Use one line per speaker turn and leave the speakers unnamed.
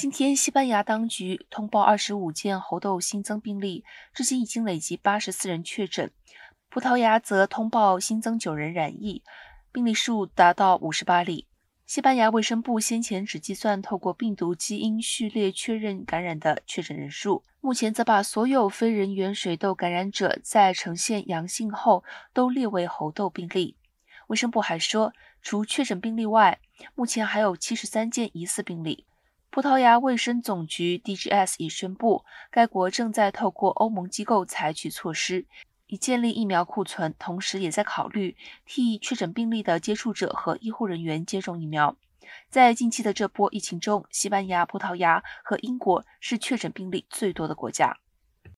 今天，西班牙当局通报二十五件猴痘新增病例，至今已经累计八十四人确诊。葡萄牙则通报新增九人染疫，病例数达到五十八例。西班牙卫生部先前只计算透过病毒基因序列确认感染的确诊人数，目前则把所有非人源水痘感染者在呈现阳性后都列为猴痘病例。卫生部还说，除确诊病例外，目前还有七十三件疑似病例。葡萄牙卫生总局 DGS 已宣布，该国正在透过欧盟机构采取措施，以建立疫苗库存，同时也在考虑替确诊病例的接触者和医护人员接种疫苗。在近期的这波疫情中，西班牙、葡萄牙和英国是确诊病例最多的国家。